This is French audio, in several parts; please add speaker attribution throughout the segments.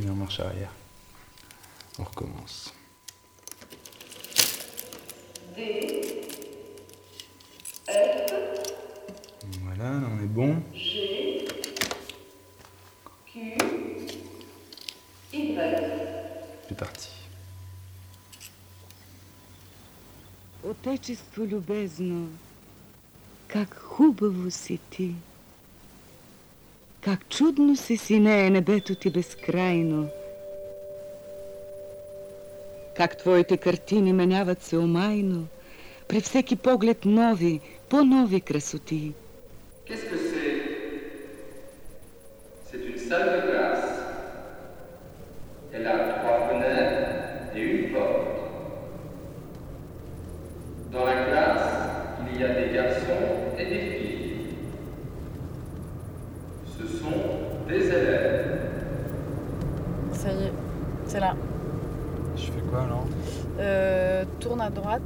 Speaker 1: J'ai mis en marche arrière. On recommence.
Speaker 2: D, F,
Speaker 1: Voilà, là on est bon.
Speaker 2: G, Q, Y.
Speaker 1: C'est parti.
Speaker 3: Отечество любезно, как хубаво си ти. Как чудно се синее небето ти безкрайно. Как твоите картини меняват се омайно, при всеки поглед нови, по-нови красоти.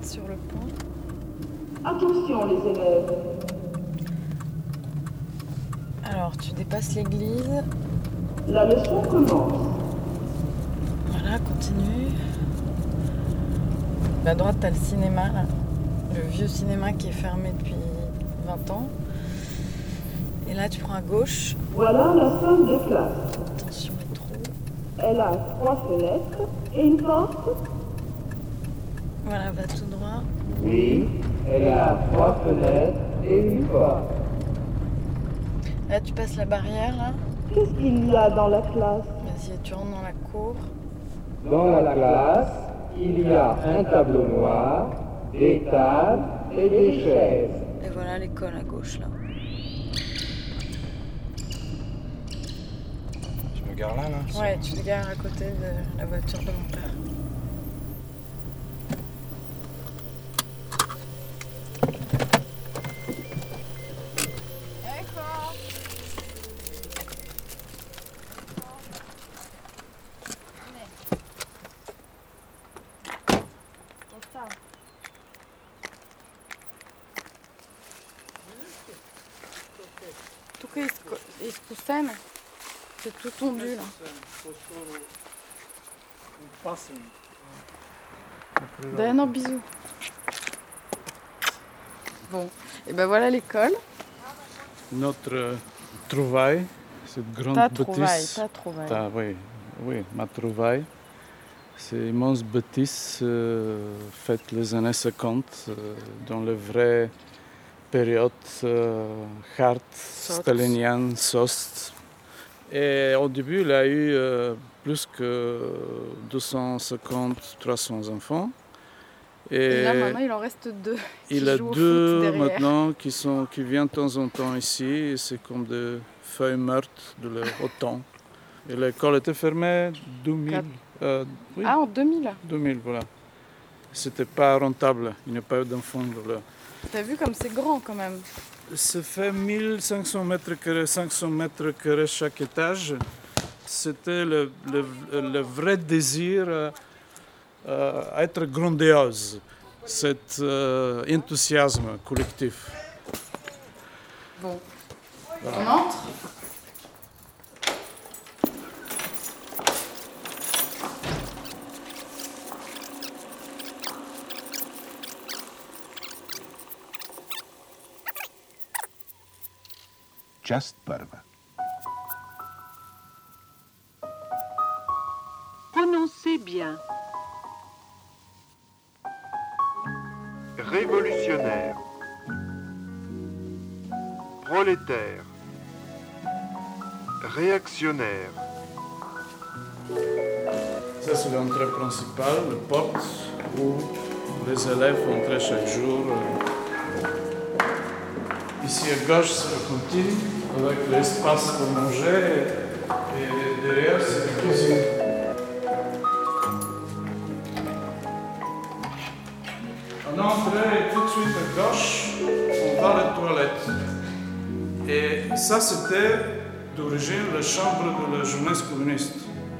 Speaker 4: Sur le pont.
Speaker 2: Attention les élèves.
Speaker 4: Alors, tu dépasses l'église.
Speaker 2: La leçon commence.
Speaker 4: Voilà, continue. À droite, t'as le cinéma, là. Le vieux cinéma qui est fermé depuis 20 ans. Et là, tu prends à gauche.
Speaker 2: Voilà la salle de classe.
Speaker 4: Attention, métro.
Speaker 2: Elle a trois fenêtres et une porte.
Speaker 4: Voilà, va tout droit.
Speaker 5: Oui, elle a trois fenêtres et une porte.
Speaker 4: Là, tu passes la barrière, là.
Speaker 2: Qu'est-ce qu'il y a dans la classe?
Speaker 4: Vas-y, tu rentres dans la cour.
Speaker 5: Dans la classe, il y a un tableau noir, des tables et des chaises.
Speaker 4: Et voilà l'école à gauche, là.
Speaker 1: Je me gare là, là
Speaker 4: Ouais, tu te gares à côté de la voiture de mon père. Ben non, bisous. Bon, et ben voilà l'école.
Speaker 6: Notre trouvaille, cette grande
Speaker 4: Ta trouvaille, ta trouvaille.
Speaker 6: Ta- oui, oui, ma trouvaille. C'est immense bâtisse euh, faite les années 50 euh, dans la vraie période euh, hard, stalinienne, Sost. Et au début, il a eu euh, plus que 250-300 enfants.
Speaker 4: Et là maintenant il en reste deux.
Speaker 6: Il a deux maintenant qui, sont, qui viennent de temps en temps ici. C'est comme des feuilles mortes de automne. Et l'école était fermée 2000.
Speaker 4: Quatre.
Speaker 6: euh, oui,
Speaker 4: Ah en 2000
Speaker 6: 2000, voilà. C'était pas rentable. Il n'y a pas eu d'enfants.
Speaker 4: T'as vu comme c'est grand quand même.
Speaker 6: Ça fait 1500 mètres carrés, 500 mètres carrés chaque étage. C'était le, le- le vrai désir euh, euh, à être grandiose, cet euh, enthousiasme collectif.
Speaker 4: Bon. On entre?
Speaker 7: Часть первая.
Speaker 3: Prononcez bien.
Speaker 8: Révolutionnaire. Prolétaire. Réactionnaire.
Speaker 6: Ça, c'est l'entrée principale, la porte où les élèves entraient chaque jour. Ici à gauche, c'est la cantine avec l'espace pour manger et derrière, c'est la cuisine. On entre et tout de suite à gauche, on va à la toilette. Et ça, c'était d'origine la chambre de la jeunesse communiste.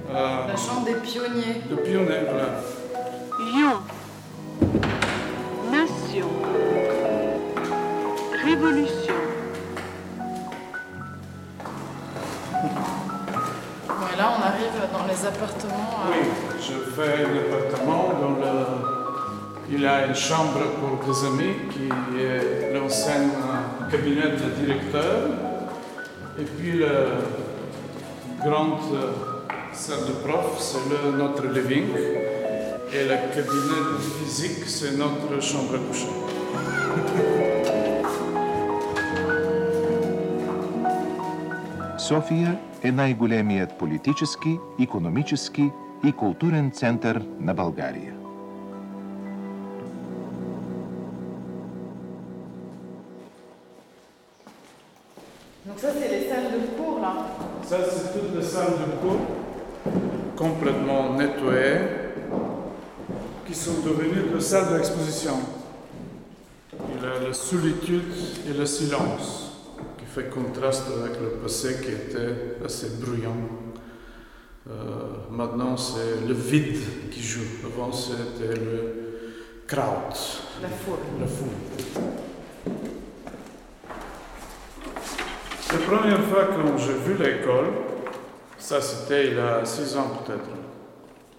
Speaker 6: Euh,
Speaker 4: La chambre des pionniers.
Speaker 6: de pionniers, voilà.
Speaker 3: Lion.
Speaker 4: Hein.
Speaker 6: Oui, je fais l'appartement dans le... Il y a une chambre pour des amis qui est l'ancien euh, cabinet de directeur. Et puis la grande euh, salle de prof, c'est notre living. Et le cabinet de physique, c'est notre chambre à coucher.
Speaker 7: Sofia е най-големият политически, економически и културен център на България.
Speaker 4: Donc ça, c'est les salles de cours, là.
Speaker 6: Ça, c'est toutes les salles de cours complètement nettoyées qui sont devenues des salles d'exposition. Il y a la solitude et le silence qui fait contraste avec le passé qui était assez bruyant. Euh, maintenant, c'est le vide qui joue. Avant, c'était le crowd,
Speaker 4: La foule.
Speaker 6: la foule. La première fois quand j'ai vu l'école, ça c'était il y a six ans peut-être,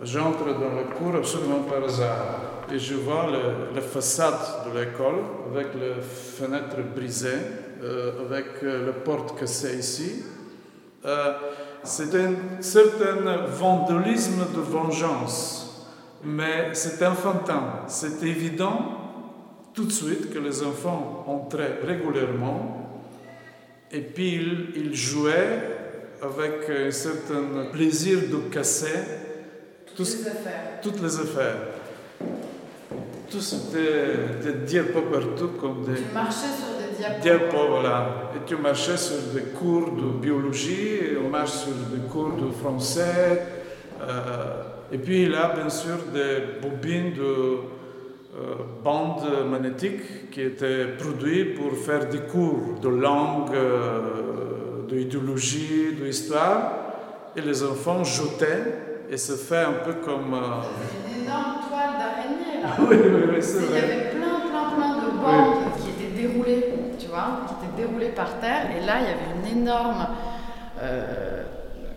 Speaker 6: j'entre dans la cour absolument par hasard et je vois le- la façade de l'école avec les fenêtres brisées, avec euh, la porte cassée ici. Euh, c'est un certain vandalisme de vengeance, mais c'est enfantin. C'est évident tout de suite que les enfants entraient régulièrement et puis ils, ils jouaient avec un certain plaisir de casser tout
Speaker 4: Les
Speaker 6: toutes les affaires. Tout c'était des diapos partout comme des
Speaker 4: Tu marchais sur
Speaker 6: voilà. Et tu marchais sur des cours de biologie, et on marche sur des cours de français. euh, et puis il a bien sûr des bobines de euh, bandes magnétiques qui étaient produites pour faire des cours de langue, euh, d'idéologie, d'histoire. Et les enfants jetaient et se fait un peu comme... euh,
Speaker 4: Une énorme toile d'araignée, là.
Speaker 6: Oui, oui, oui, c'est
Speaker 4: Il y
Speaker 6: vrai.
Speaker 4: avait plein, plein, plein de bandes qui étaient déroulées par terre. Et là, il y avait une énorme, euh,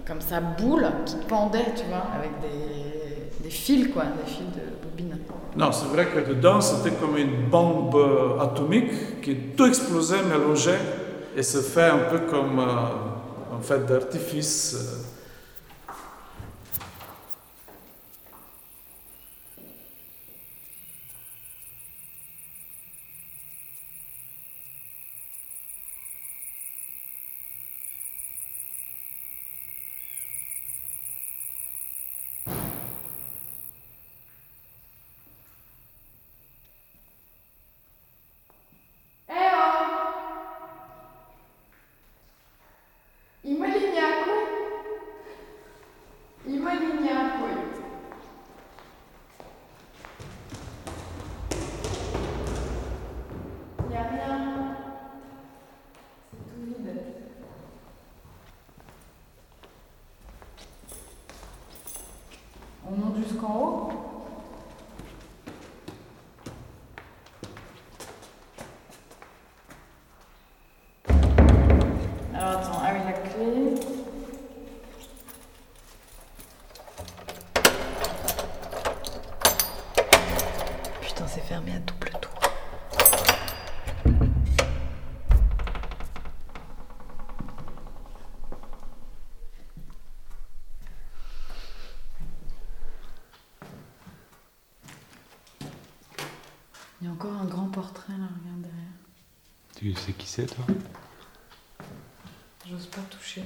Speaker 4: comme ça, boule qui pendait, tu vois, avec des, des fils, quoi, des fils de bobine.
Speaker 6: Non, c'est vrai que dedans, c'était comme une bombe euh, atomique qui tout explosait, mélangeait, et se fait un peu comme euh, fait d'artifice.
Speaker 4: меня
Speaker 1: Tu sais qui c'est, toi?
Speaker 4: J'ose pas toucher.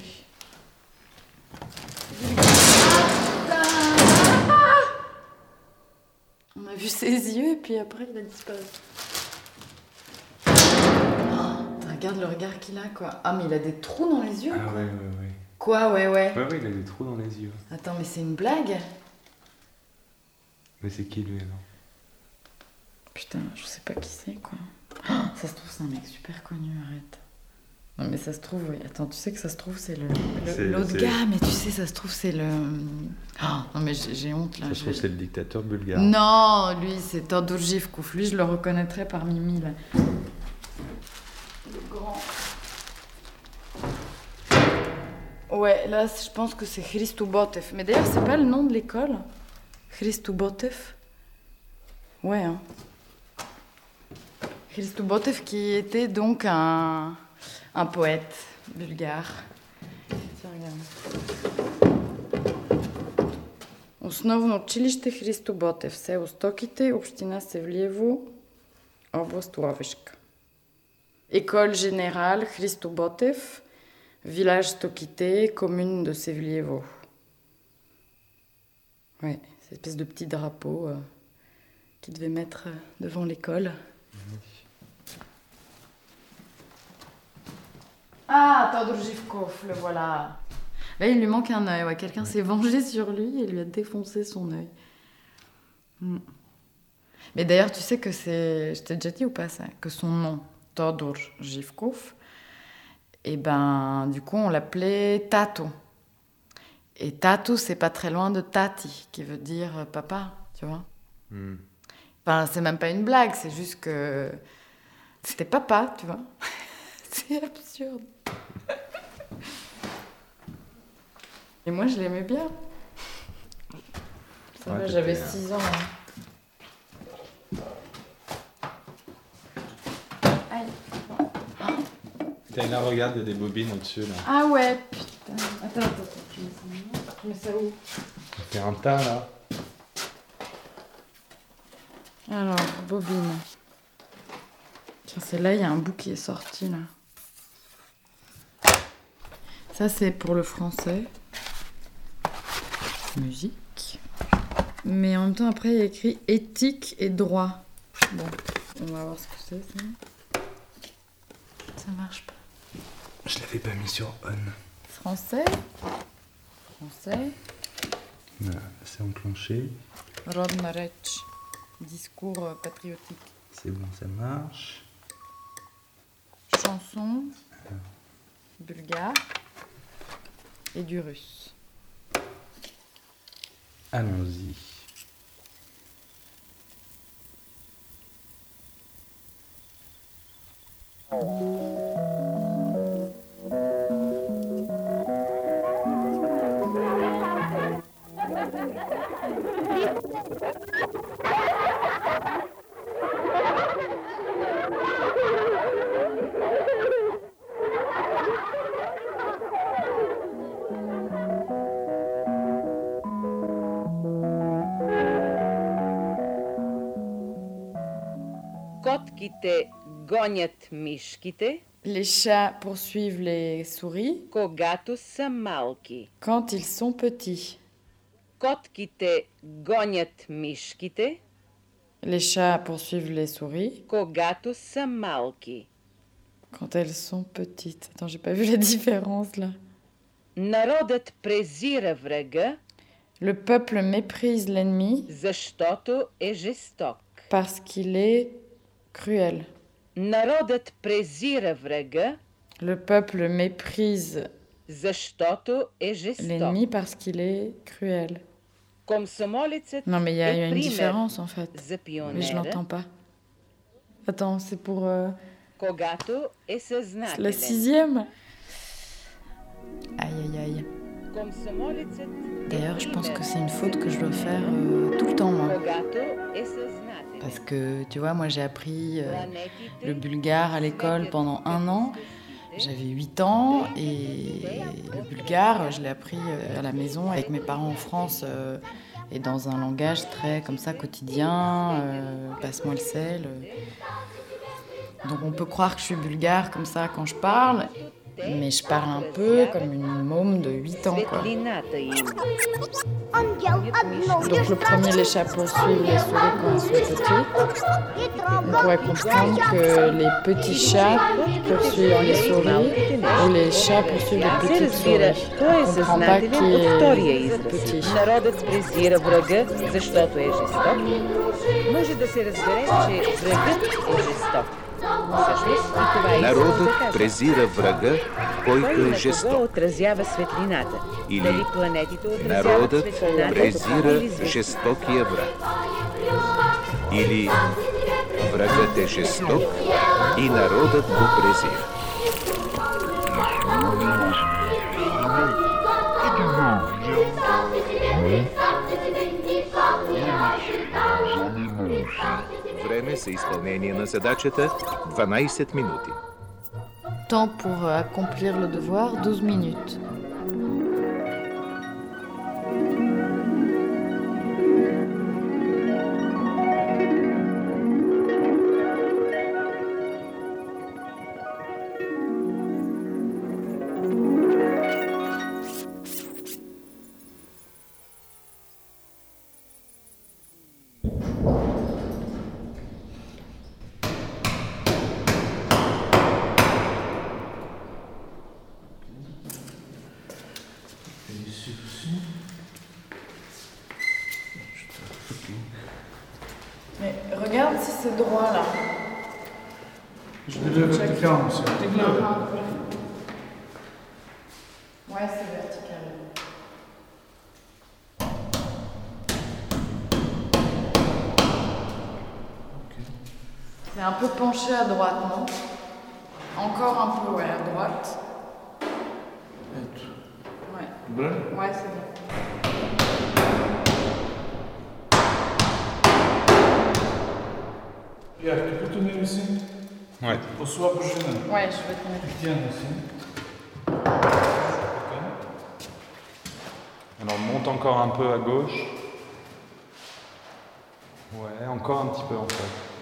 Speaker 4: On a vu ses yeux et puis après il a disparu. Oh, regarde le regard qu'il a quoi. Ah mais il a des trous dans les yeux.
Speaker 1: Ah ouais, ouais, ouais.
Speaker 4: Quoi ouais ouais.
Speaker 1: Ouais, ouais, il a des trous dans les yeux.
Speaker 4: Attends mais c'est une blague
Speaker 1: Mais c'est qui lui, alors?
Speaker 4: Putain, je sais pas qui c'est quoi. Oh, ça se trouve c'est un mec super connu, arrête. Non mais ça se trouve, oui. Attends, tu sais que ça se trouve c'est le l'autre gars, mais tu sais ça se trouve c'est le. Oh, non mais j'ai j'ai honte là.
Speaker 1: Ça se trouve, c'est le dictateur bulgare.
Speaker 4: Non, lui, c'est Todor Givkouf. Lui, je le reconnaîtrais par Mimi, là. Le grand. Ouais, là, je pense que c'est Christou Botev. Mais d'ailleurs, c'est pas le nom de l'école? Christou Botev Ouais, hein. Christou Botev qui était donc un, un poète bulgare. Tiens, regarde. Основно училище Христо Ботев, село Стоките, община Севлиево, област Ловешка. École générale Christo Botev, village Stokité, commune de Sevlievo. Ouais, cette espèce de petit drapeau euh, qu'ils devaient mettre euh, devant l'école. Ah, Todor Zhivkov, le voilà. Là, il lui manque un œil. Ouais, Quelqu'un s'est vengé sur lui et lui a défoncé son œil. Hmm. Mais d'ailleurs, tu sais que c'est. Je t'ai déjà dit ou pas ça Que son nom, Todor Zhivkov, et ben, du coup, on l'appelait Tato. Et Tato, c'est pas très loin de Tati, qui veut dire papa, tu vois.
Speaker 1: Hmm.
Speaker 4: Enfin, c'est même pas une blague, c'est juste que c'était papa, tu vois. C'est absurde. Et moi, je l'aimais bien. Ça
Speaker 1: Ouais,
Speaker 4: va, j'avais
Speaker 1: euh,
Speaker 4: 6 ans. hein. Aïe.
Speaker 1: T'as là, regarde, il y a des bobines au-dessus là.
Speaker 4: Ah ouais, putain. Attends, attends, attends. Tu mets ça où? Tu mets ça où
Speaker 1: un tas là.
Speaker 4: Alors, bobine. Tiens, c'est là, il y a un bout qui est sorti là. Ça, c'est pour le français. Musique. Mais en même temps, après, il y a écrit éthique et droit. Bon, on va voir ce que c'est ça. Ça marche pas.
Speaker 1: Je l'avais pas mis sur on.
Speaker 4: Français. Français.
Speaker 1: Voilà, c'est enclenché.
Speaker 4: Rodmarech. Discours euh, patriotique.
Speaker 1: C'est bon, ça marche.
Speaker 4: chanson bulgare et du russe.
Speaker 1: Allons-y.
Speaker 3: мишките,
Speaker 4: Les chats poursuivent les souris
Speaker 3: когато са малки.
Speaker 4: quand ils sont petits.
Speaker 3: Котките гонят мишките,
Speaker 4: Les chats poursuivent les souris
Speaker 3: когато са малки.
Speaker 4: quand elles sont petites. Attends, j'ai pas vu la différence là.
Speaker 3: Народът презира врага,
Speaker 4: Le peuple méprise l'ennemi
Speaker 3: защото е жесток.
Speaker 4: parce qu'il est cruel. Le peuple méprise l'ennemi parce qu'il est cruel. Non, mais il y, a une différence en fait. Mais je l'entends pas. Attends, c'est pour. Euh, La sixième Aïe aïe aïe. D'ailleurs, je pense que c'est une faute que je dois faire euh, tout le temps, moi. Parce que, tu vois, moi j'ai appris euh, le bulgare à l'école pendant un an. J'avais 8 ans et le bulgare, je l'ai appris euh, à la maison avec mes parents en France euh, et dans un langage très comme ça quotidien, passe-moi le sel. Donc on peut croire que je suis bulgare comme ça quand je parle mais je parle un peu comme une môme de 8 ans. Quoi.
Speaker 3: светлината им.
Speaker 4: Donc le premier, les chats poursuivent les souris quand elles sont petites. On pourrait comprendre que les petits chats poursuivent les souris ou les chats poursuivent les
Speaker 3: Се
Speaker 4: petites
Speaker 3: разбира,
Speaker 4: souris.
Speaker 3: той е
Speaker 4: On comprend pas qui
Speaker 3: съзнателен от втория
Speaker 4: est
Speaker 3: израз.
Speaker 4: petit.
Speaker 3: Народът презира врага, защото е жесток. Може да се разбере, че врагът е жесток. Е
Speaker 7: Народът презира врага,
Speaker 3: Кой
Speaker 7: който е жесток.
Speaker 3: отразява светлината?
Speaker 7: Или
Speaker 3: Дали планетите отразяват
Speaker 7: Народът
Speaker 3: светлината?
Speaker 7: презира жестокия враг. Или врагът е жесток, И народът го презира. Време за изпълнение на задачата 12 минути.
Speaker 4: Temps pour euh, accomplir le devoir, 12 minutes. C'est un peu penché à droite, non? Encore un peu, ouais, à droite. Ouais.
Speaker 6: Bon
Speaker 4: ouais, c'est bien.
Speaker 6: Pierre, tu peux tenir ici?
Speaker 1: Ouais.
Speaker 6: Au soir prochain.
Speaker 4: Ouais, je vais tenir. Je
Speaker 6: tiens ici.
Speaker 1: Alors monte encore un peu à gauche. Ouais, encore un petit peu en fait.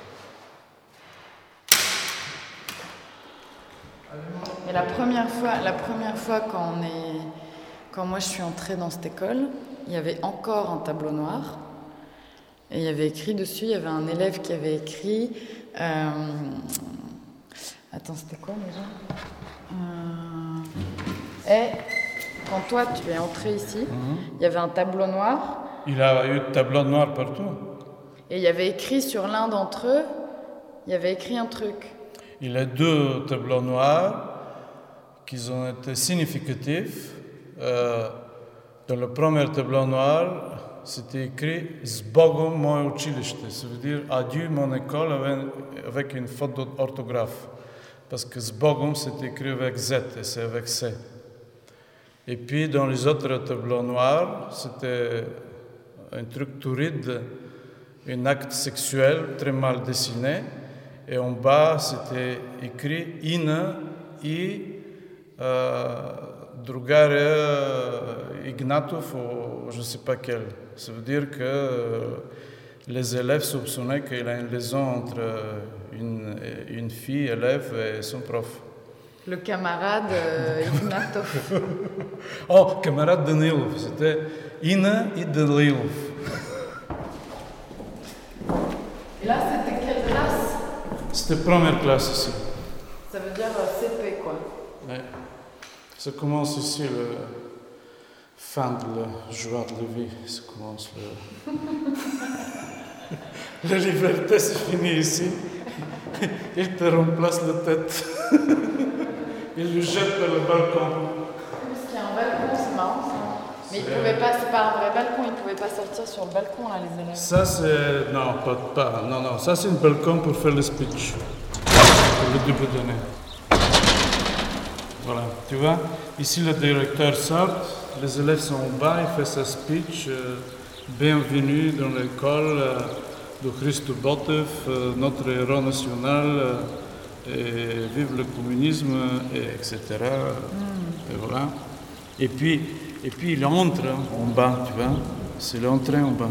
Speaker 4: Et la première fois, la première fois quand on est, quand moi je suis entrée dans cette école, il y avait encore un tableau noir. Et il y avait écrit dessus, il y avait un élève qui avait écrit. euh, Attends, c'était quoi déjà? Euh, Et quand toi tu es entré ici, il y avait un tableau noir
Speaker 6: Il y a eu de tableau noir partout.
Speaker 4: et il y avait écrit sur l'un d'entre eux, il y avait écrit un truc.
Speaker 6: Il y a deux tableaux noirs qui ont été significatifs. Euh, dans le premier tableau noir, c'était écrit Zbogom moje училище. Ça veut dire Adieu mon école avec, avec une faute d'orthographe. Parce que Zbogom, c'est écrit avec Z et c'est avec C. Et puis dans les autres tableaux noirs, c'était un truc touride, un acte sexuel très mal dessiné. Et en bas, c'était écrit Ina i euh, sais pas quel. Ça veut dire que euh, les élèves soupçonnaient qu'il a une liaison entre euh, une, une fille élève et son prof.
Speaker 4: Le camarade euh, Ignatov.
Speaker 6: Oh, camarade Danilov, c'était Ina et Danilov.
Speaker 4: Et là, c'était quelle classe
Speaker 6: C'était première classe ici.
Speaker 4: Ça
Speaker 6: commence ici, le fin de la joie de la vie. Ça commence le... la liberté, c'est fini ici. Il te remplace la tête. Il le jette par le balcon.
Speaker 4: Parce qu'il y a un balcon, c'est marrant ça. Mais ils pouvaient pas, c'est pas un vrai balcon, ils pouvaient pas sortir sur le balcon là, les élèves.
Speaker 6: Ça, c'est. Non, pas, pas. Non, non. Ça, c'est un balcon pour faire le speech. Pour le double donné. Voilà. Tu vois Ici, le directeur sort. Les élèves sont en bas. Il fait sa speech. euh, bienvenue dans l'école euh, de Christo Botov, euh, notre héros national. et vive le communisme, et etc. Et voilà. Et puis, et puis il entre hein, en bas, tu vois. C'est l'entrée en bas.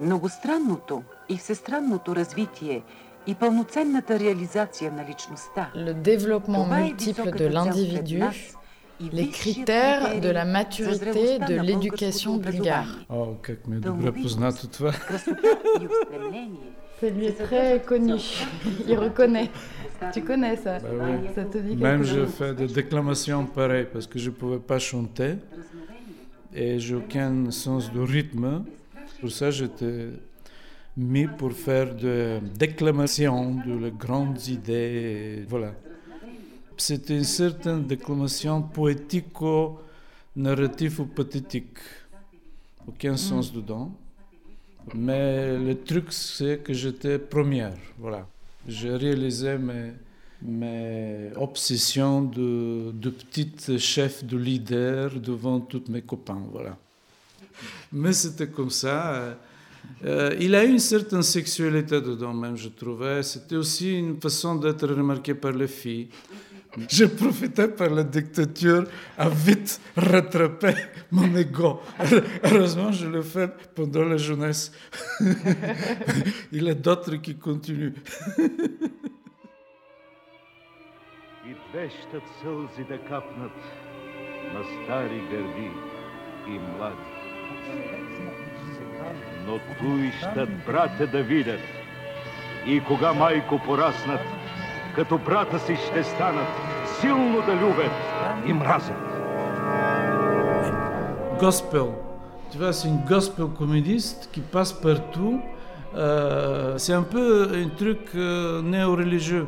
Speaker 9: многостранното и всестранното развитие и пълноценната реализация на личността.
Speaker 4: Le développement
Speaker 9: Това е
Speaker 4: multiple
Speaker 9: високата
Speaker 4: de
Speaker 9: цел пред
Speaker 4: l'individu,
Speaker 9: нас и
Speaker 4: les
Speaker 9: висшият
Speaker 4: critères de
Speaker 9: критерий
Speaker 4: la
Speaker 9: за
Speaker 4: maturité
Speaker 9: зрелостта
Speaker 4: de
Speaker 9: на
Speaker 4: l'éducation
Speaker 9: българското
Speaker 4: bulgare.
Speaker 9: образование.
Speaker 6: О, как ми е добре
Speaker 9: Дълновидност,
Speaker 6: познато това.
Speaker 9: Красота и устремление.
Speaker 4: Ça lui est très connu. Il reconnaît. Tu connais ça
Speaker 6: Bah oui.
Speaker 4: Ça te dit
Speaker 6: Même
Speaker 4: quelque
Speaker 6: je
Speaker 4: chose
Speaker 6: fais des déclamations pareilles parce que je ne pouvais pas chanter et j'ai aucun sens de rythme. Pour ça, j'étais mis pour faire des déclamations de les grandes idées. Voilà. C'était une certaine déclamation poético-narrativo-pathétique. Aucun sens dedans. Mais le truc, c'est que j'étais première. Voilà. J'ai réalisé mes, mes obsessions de, de petite chef, de leader devant tous mes copains. Voilà. Mais c'était comme ça. Euh, il a eu une certaine sexualité dedans, même, je trouvais. C'était aussi une façon d'être remarqué par les filles. Je profitais par la dictature à vite rattraper mon ego. Heureusement, je l'ai fait pendant la jeunesse. il y a d'autres qui continuent.
Speaker 10: Но туй щат брате да видят и кога майко пораснат, като брата си ще станат, силно да любят и мразят.
Speaker 6: Tu vois, c'est une gospel communiste qui passe partout. Euh, c'est un peu un truc euh, néo-religieux.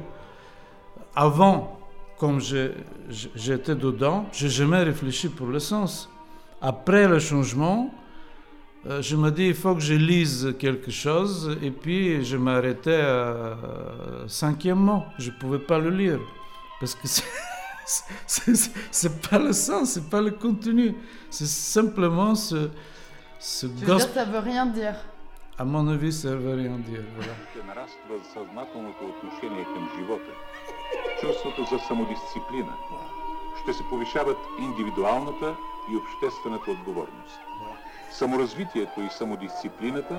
Speaker 6: Avant, comme j'étais dedans, j'ai jamais réfléchi pour le sens. Après le changement, euh, je me dis il faut que je lise quelque chose et puis je m'arrêtais à cinquième mot. Je pouvais pas le lire parce que c'est- c'est c'est- c'est pas le sens, c'est pas le contenu. C'est simplement ce, ce
Speaker 4: Tu veux dire
Speaker 6: gospel.
Speaker 4: ça veut rien dire
Speaker 6: À mon avis, ça veut rien dire. Voilà.
Speaker 11: ще нараства съзнателното отношение към живота, чувството за самодисциплина, ще се повишават индивидуалната и обществената отговорност. Саморазвитието и самодисциплината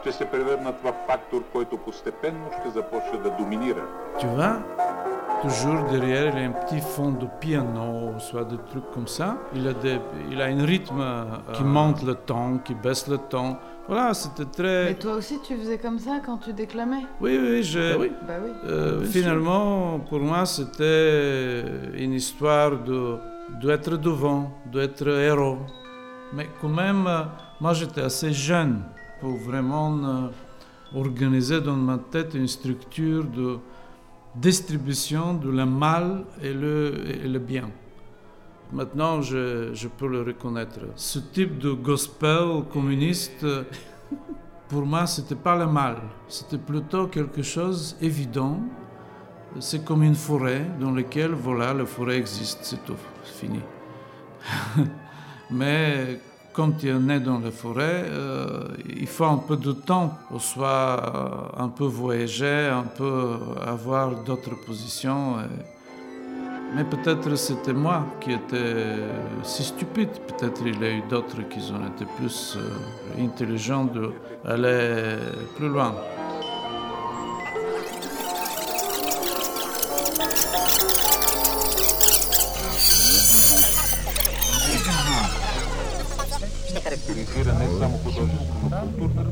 Speaker 11: ще се превърнат в фактор, който постепенно ще започне да доминира
Speaker 6: Tu vois, toujours derrière, il y a un petit fond de piano, soit des trucs comme ça. Il a, des, il a un rythme euh, qui monte le temps, qui baisse le temps. Voilà, c'était très.
Speaker 4: Mais toi aussi, tu faisais comme ça quand tu déclamais
Speaker 6: Oui, oui, je.
Speaker 4: Bah oui. Bah oui.
Speaker 6: Euh,
Speaker 4: Bien
Speaker 6: finalement, pour moi, c'était une histoire de d'être devant, d'être héros. Mais quand même, euh, moi, j'étais assez jeune pour vraiment euh, organiser dans ma tête une structure de distribution de le mal et le, bien. Maintenant, je, peux le reconnaître. Ce type de gospel communiste, euh, pour moi, c'était pas le mal. C'était plutôt quelque chose évident. C'est comme une forêt dans laquelle, voilà, la forêt existe, c'est tout, fini. Mais quand tu es né dans la forêt, euh, il faut un peu de temps pour soit euh, un peu voyager, un peu avoir d'autres positions. Mais peut-être c'était moi qui étais si stupide. Peut-être il y a eu d'autres qui ont été plus euh, intelligents d'aller plus loin.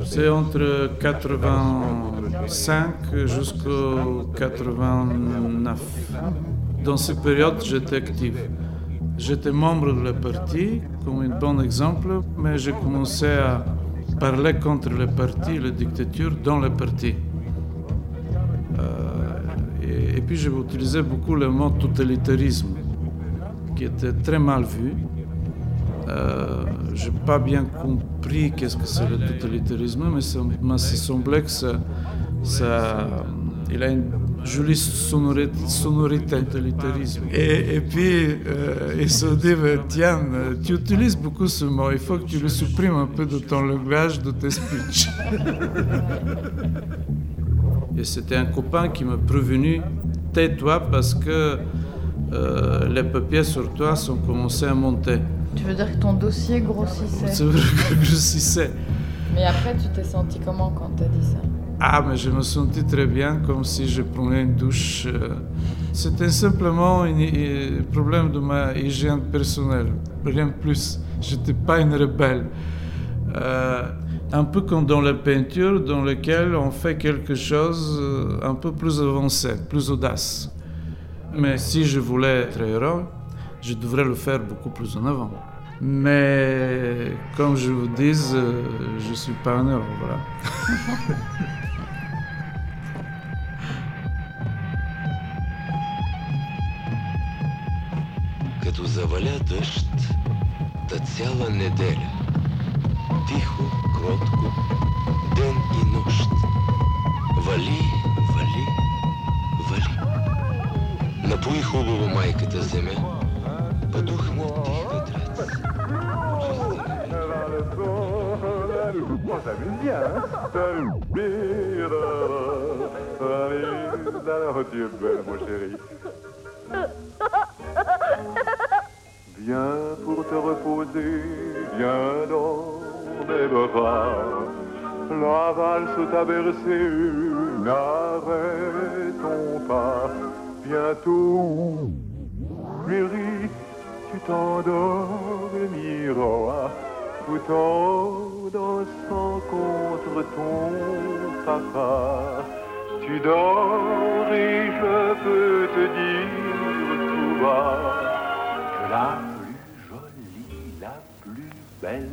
Speaker 6: C'est entre 85 jusqu'au 89. Dans cette période, j'étais actif. J'étais membre de la parti, comme un bon exemple, mais j'ai commencé à parler contre le parti, la dictature dans le parti. Euh, et, puis j'ai utilisé beaucoup le mot totalitarisme, qui était très mal vu. Euh, je n'ai pas bien compris qu'est-ce que c'est le totalitarisme, mais ça m'a semblé que ça, ça, il a une jolie sonorité, sonorité totalitarisme. Et, et puis, euh, ils se dit, tiens, tu utilises beaucoup ce mot, il faut que tu le supprimes un peu de ton langage, de tes speeches. et c'était un copain qui m'a prévenu, tais-toi parce que euh, les papiers sur toi sont commencés à monter.
Speaker 4: Tu veux dire que ton dossier grossissait
Speaker 6: C'est vrai que grossissait.
Speaker 4: Mais après, tu t'es senti comment quand t'as dit ça?
Speaker 6: Ah, mais je me sentis très bien, comme si je prenais une douche. C'était simplement un problème de ma hygiène personnelle, rien de plus. Je n'étais pas une rebelle. Euh, un peu comme dans la peinture, dans laquelle on fait quelque chose un peu plus avancé, plus audace. Mais si je voulais être heureux, je devrais le faire beaucoup plus en avant. Mais comme je vous dis, je ne suis pas un heureux, voilà.
Speaker 12: Като заваля дъжд, та цяла неделя, тихо, кротко, ден и нощ, вали, вали, вали. Напои хубаво майката земя, подухна Vers le soleil.
Speaker 8: On s'amuse bien, hein Alors, tu es belle, mon chéri. Viens pour te reposer, viens dans mes bras. La valse t'a bercé, n'arrête ton pas. Bientôt, mûrir tu t'endormiras tout en dansant contre ton papa. Tu dors et je peux te dire tout bas que la plus jolie, la plus belle,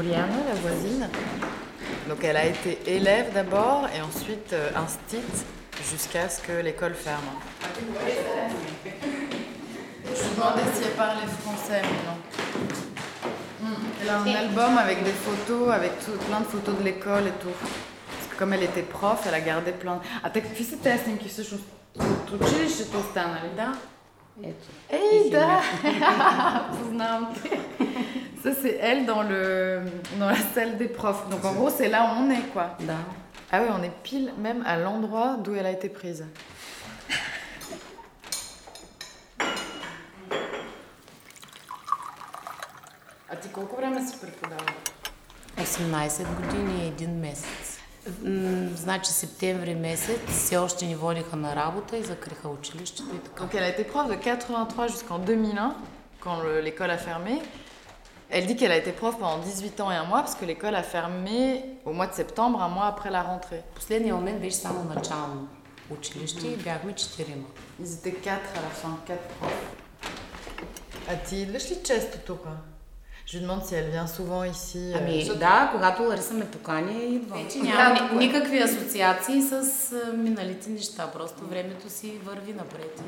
Speaker 4: Juliana, la voisine. Donc elle a été élève d'abord et ensuite euh, instite jusqu'à ce que l'école ferme. Je me demandais si elle parlait français, mais non. Hmm, Elle a un album avec des photos, avec tout- plein de photos de l'école et tout. Parce que comme elle était prof, elle a gardé plein. А так какви са тези снимки всъщност? От училището останали, да?
Speaker 3: Ето.
Speaker 4: Ей,
Speaker 3: И
Speaker 4: да!
Speaker 3: снимък.
Speaker 4: Познавам те. Ça, c'est elle dans, le, dans la salle des profs. Donc, en gros, c'est là où on est, quoi.
Speaker 3: Да.
Speaker 4: Ah oui, on est pile même à l'endroit d'où elle a été prise. А ти колко време си преподавала?
Speaker 13: 18 години и един месец. М, Значи септември месец все още ни водиха на работа и закриха училището и така.
Speaker 4: Donc, elle a été prof de 83 jusqu'en 2001, quand le- l'école a fermé. Elle dit qu'elle a été prof pendant 18 ans et un mois, parce que l'école a fermé au mois de septembre, un mois après la rentrée.
Speaker 13: Последния момент беше само начално училище и бяхме четирима.
Speaker 4: Ils étaient 4 à la fin, 4 profs. А ти идваш ли често тук? Je lui demande si elle vient souvent ici.
Speaker 13: Ами
Speaker 4: euh,
Speaker 13: да, когато Лариса ме покани, идвам. Вече няма ни- никакви асоциации с а, миналите неща. Просто времето си върви напред.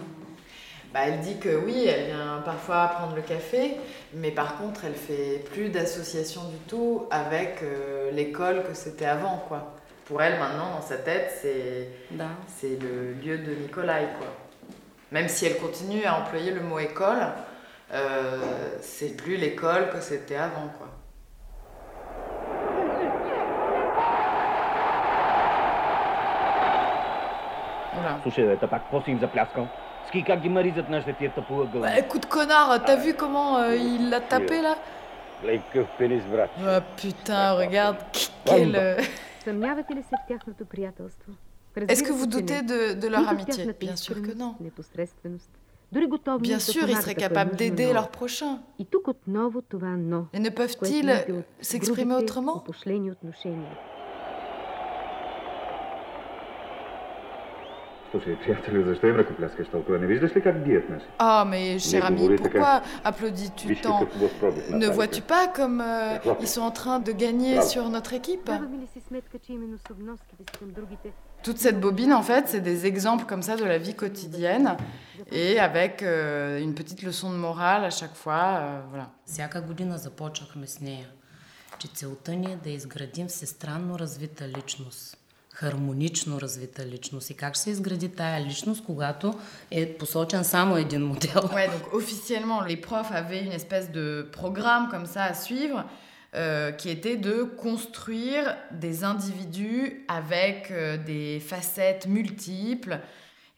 Speaker 4: Bah, elle dit que oui, elle vient parfois prendre le café, mais par contre, elle fait plus d'association du tout avec euh, l'école que c'était avant, quoi. Pour elle, maintenant, dans sa tête, c'est
Speaker 13: Да.
Speaker 4: c'est le lieu de Nikolai, quoi. Même si elle continue à employer le mot école, euh, c'est plus l'école que c'était avant, quoi. Bah, coup de connard, t'as vu comment euh, il l'a tapé là? oh, putain, regarde, quel. Euh, Est-ce que vous doutez de leur amitié? Bien sûr que non. Bien sûr, ils seraient capables d'aider
Speaker 14: leurs prochains.
Speaker 4: Et ne peuvent-ils s'exprimer autrement. Ah, mais cher ami, pourquoi applaudis-tu tant? Ne vois-tu pas comme euh, ils sont en train de gagner sur notre équipe?
Speaker 14: Даваме ли си сметка, че именно с обноските си към другите
Speaker 4: Toute cette bobine, en fait, c'est des exemples comme ça de la vie quotidienne et avec euh, une petite leçon de morale à chaque fois. euh, voilà.
Speaker 13: Всяка година започвахме с нея, че целта ни е да изградим всестранно развита личност, хармонично развита личност. И как ще се изгради тая личност, когато е посочен само един модел?
Speaker 4: Ouais, donc officiellement, les profs avaient une espèce de programme comme ça à suivre Euh, qui était de construire des individus avec euh, des facettes multiples.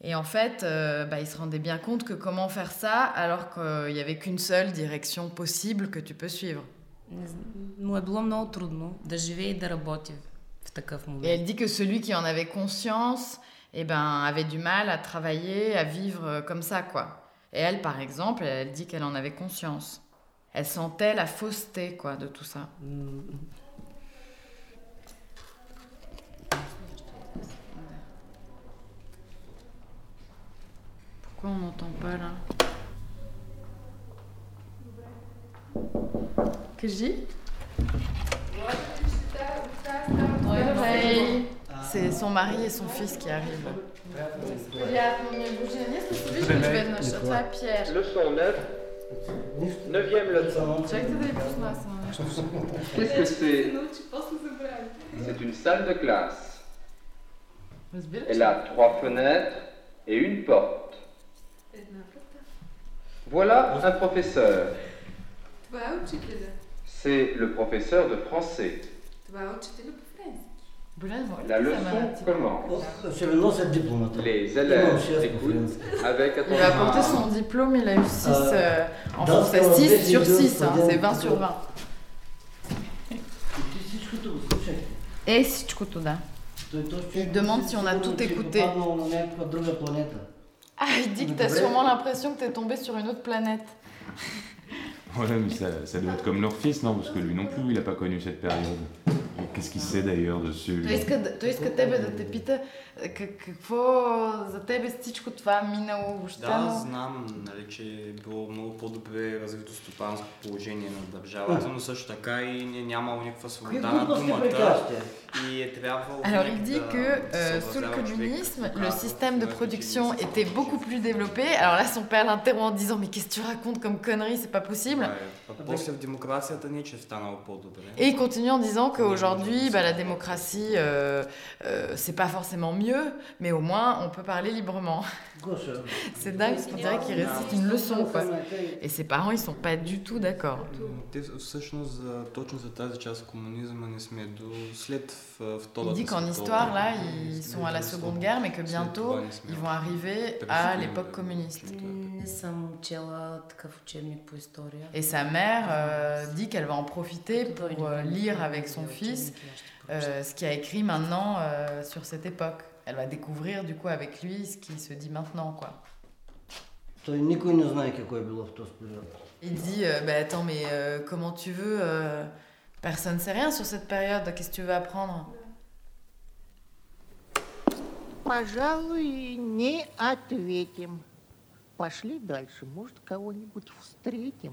Speaker 4: Et en fait, euh, bah, se rendaient bien compte que comment faire ça alors qu'il n'y avait qu'une seule direction possible que tu peux suivre. Et elle dit que celui qui en avait conscience eh ben, avait du mal à travailler, à vivre euh, comme ça. quoi. Et elle, par exemple, elle dit qu'elle en avait conscience. Elle sentait la fausseté, quoi, de tout ça. Pourquoi on n'entend pas, là Qu'est-ce que je dis. C'est son mari et son fils qui arrivent.
Speaker 5: Leçon 9. Neuvième leçon. Qu'est-ce que c'est C'est une salle de classe. Elle a trois fenêtres et une porte. Voilà un professeur. C'est le professeur de français. La leçon commence. Les élèves écoutent avec.
Speaker 4: Il a
Speaker 5: apporté
Speaker 4: son diplôme, il a eu 6
Speaker 15: euh,
Speaker 4: en français, 6 sur 6, hein,
Speaker 15: c'est
Speaker 4: 20 sur 20. Et
Speaker 15: si tu
Speaker 4: Il demande si on a tout écouté. Ah, il dit que t'as sûrement l'impression que t'es tombé sur une autre planète.
Speaker 1: Ouais, mais ça, ça doit être comme leur fils, non? Parce que lui non plus, il a pas connu cette période. Et Qu'est-ce qu'il sait d'ailleurs dessus
Speaker 4: Той иска, да- той иска тебе да те пита е, как, какво за тебе всичко това минало въобще.
Speaker 16: Да,
Speaker 4: но-
Speaker 16: знам, нали, че е било много по-добре развито стопанско положение на държавата, но също така и не е нямало никаква свобода
Speaker 15: Какви
Speaker 16: на
Speaker 15: глупости
Speaker 16: думата
Speaker 15: приказвате?
Speaker 16: и е трябвало
Speaker 4: Alors
Speaker 16: винаги
Speaker 4: il dit
Speaker 16: да
Speaker 4: que euh,
Speaker 16: се
Speaker 4: sous le
Speaker 16: съобразява човек
Speaker 4: communisme,
Speaker 16: какво
Speaker 4: le
Speaker 16: казва,
Speaker 4: système de
Speaker 16: какво е
Speaker 4: production était beaucoup plus développé. Alors là, son père l'interrompt en disant Mais qu'est-ce que tu racontes comme connerie, c'est pas possible.
Speaker 16: А после в демокрацията не че е станало по-добре.
Speaker 4: Et il continue en disant qu'aujourd'hui, Aujourd'hui, bah, la démocratie, euh, euh, c'est pas forcément mieux, mais au moins on peut parler librement. c'est dingue parce qu'on dirait qu'il récite une leçon. Quoi. Et ses parents, ils sont pas du tout d'accord. Il dit qu'en histoire, là, ils sont à la Seconde Guerre, mais que bientôt, ils vont arriver à l'époque communiste. Et sa mère euh, dit qu'elle va en profiter pour lire avec son fils euh, ce qu'il a écrit maintenant euh, sur cette époque. Elle va découvrir du coup avec lui ce qui se dit maintenant, quoi.
Speaker 15: Той никой не знае какво е било в този период.
Speaker 4: Il dit, euh, bah attends, mais euh, comment tu veux euh, Personne sait rien sur cette période, qu'est-ce que tu veux apprendre
Speaker 17: Пожалуй, не ответим. Пошли дальше, может, кого-нибудь встретим.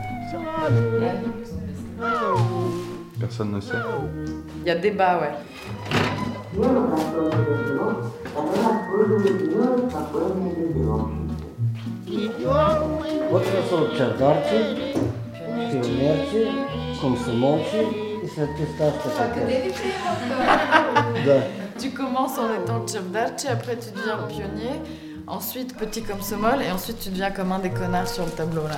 Speaker 1: Personne ne sait.
Speaker 4: Il y a débat, ouais.
Speaker 15: Ah,
Speaker 4: tu commences en étant cerdarci, après tu deviens pionnier, ensuite petit comme ce et ensuite tu deviens comme un des connards sur le tableau là.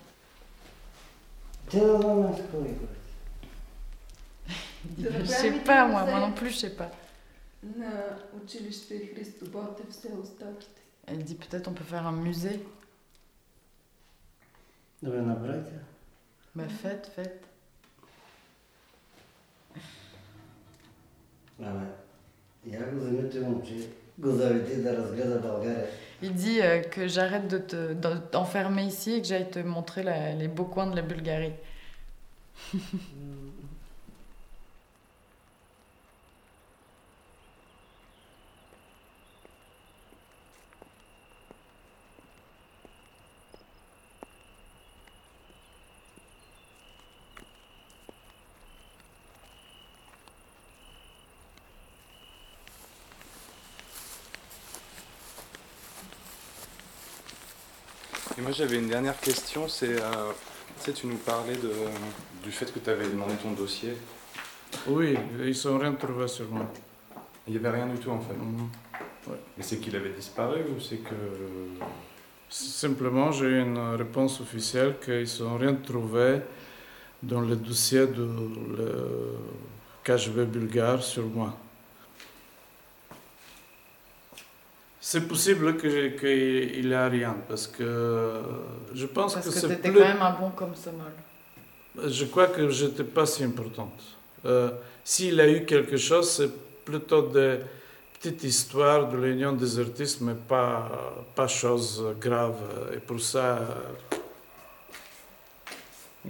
Speaker 4: Je sais pas moi, moi non plus je sais pas.
Speaker 18: На училище Христо Ботев в село Стоките.
Speaker 4: Elle dit peut-être on peut faire un musée.
Speaker 15: Да ме направите.
Speaker 4: Bah faites, faites.
Speaker 15: Абе, я го вземете момче,
Speaker 4: il dit euh, que j'arrête de t'enfermer ici et que j'aille te montrer les beaux coins de la Bulgarie.
Speaker 6: Et moi j'avais une dernière question, c'est, euh, tu sais, tu nous parlais de, du fait que tu avais demandé ton dossier.
Speaker 19: Oui, ils n'ont rien trouvé sur moi.
Speaker 6: Il n'y avait rien du tout en fait.
Speaker 19: Mhm.
Speaker 6: Et c'est qu'il avait disparu ou c'est que...
Speaker 19: Simplement, j'ai eu une réponse officielle qu'ils n'ont rien trouvé dans le dossier de le KGB bulgare sur moi. C'est possible que- qu'il n'y a rien, parce que je pense
Speaker 4: Parce
Speaker 19: que,
Speaker 4: que
Speaker 19: c'est plus...
Speaker 4: quand même un bon comme Somol.
Speaker 19: Je crois que je n'étais pas si importante. Euh, S'il a eu quelque chose, c'est plutôt des petites histoires de l'union des artistes, mais pas, pas chose grave. Et pour ça, euh,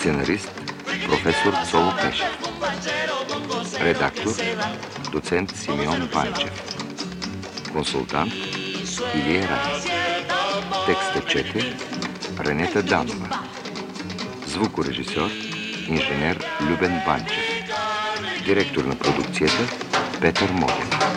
Speaker 20: Сценарист професор Цоло Пешев. Редактор доцент Симеон Панчев. Консултант Илия Райц. Текста чете Ренета Данова. Звукорежисьор инженер Любен Банчев. Директор на продукцията Петър Моген.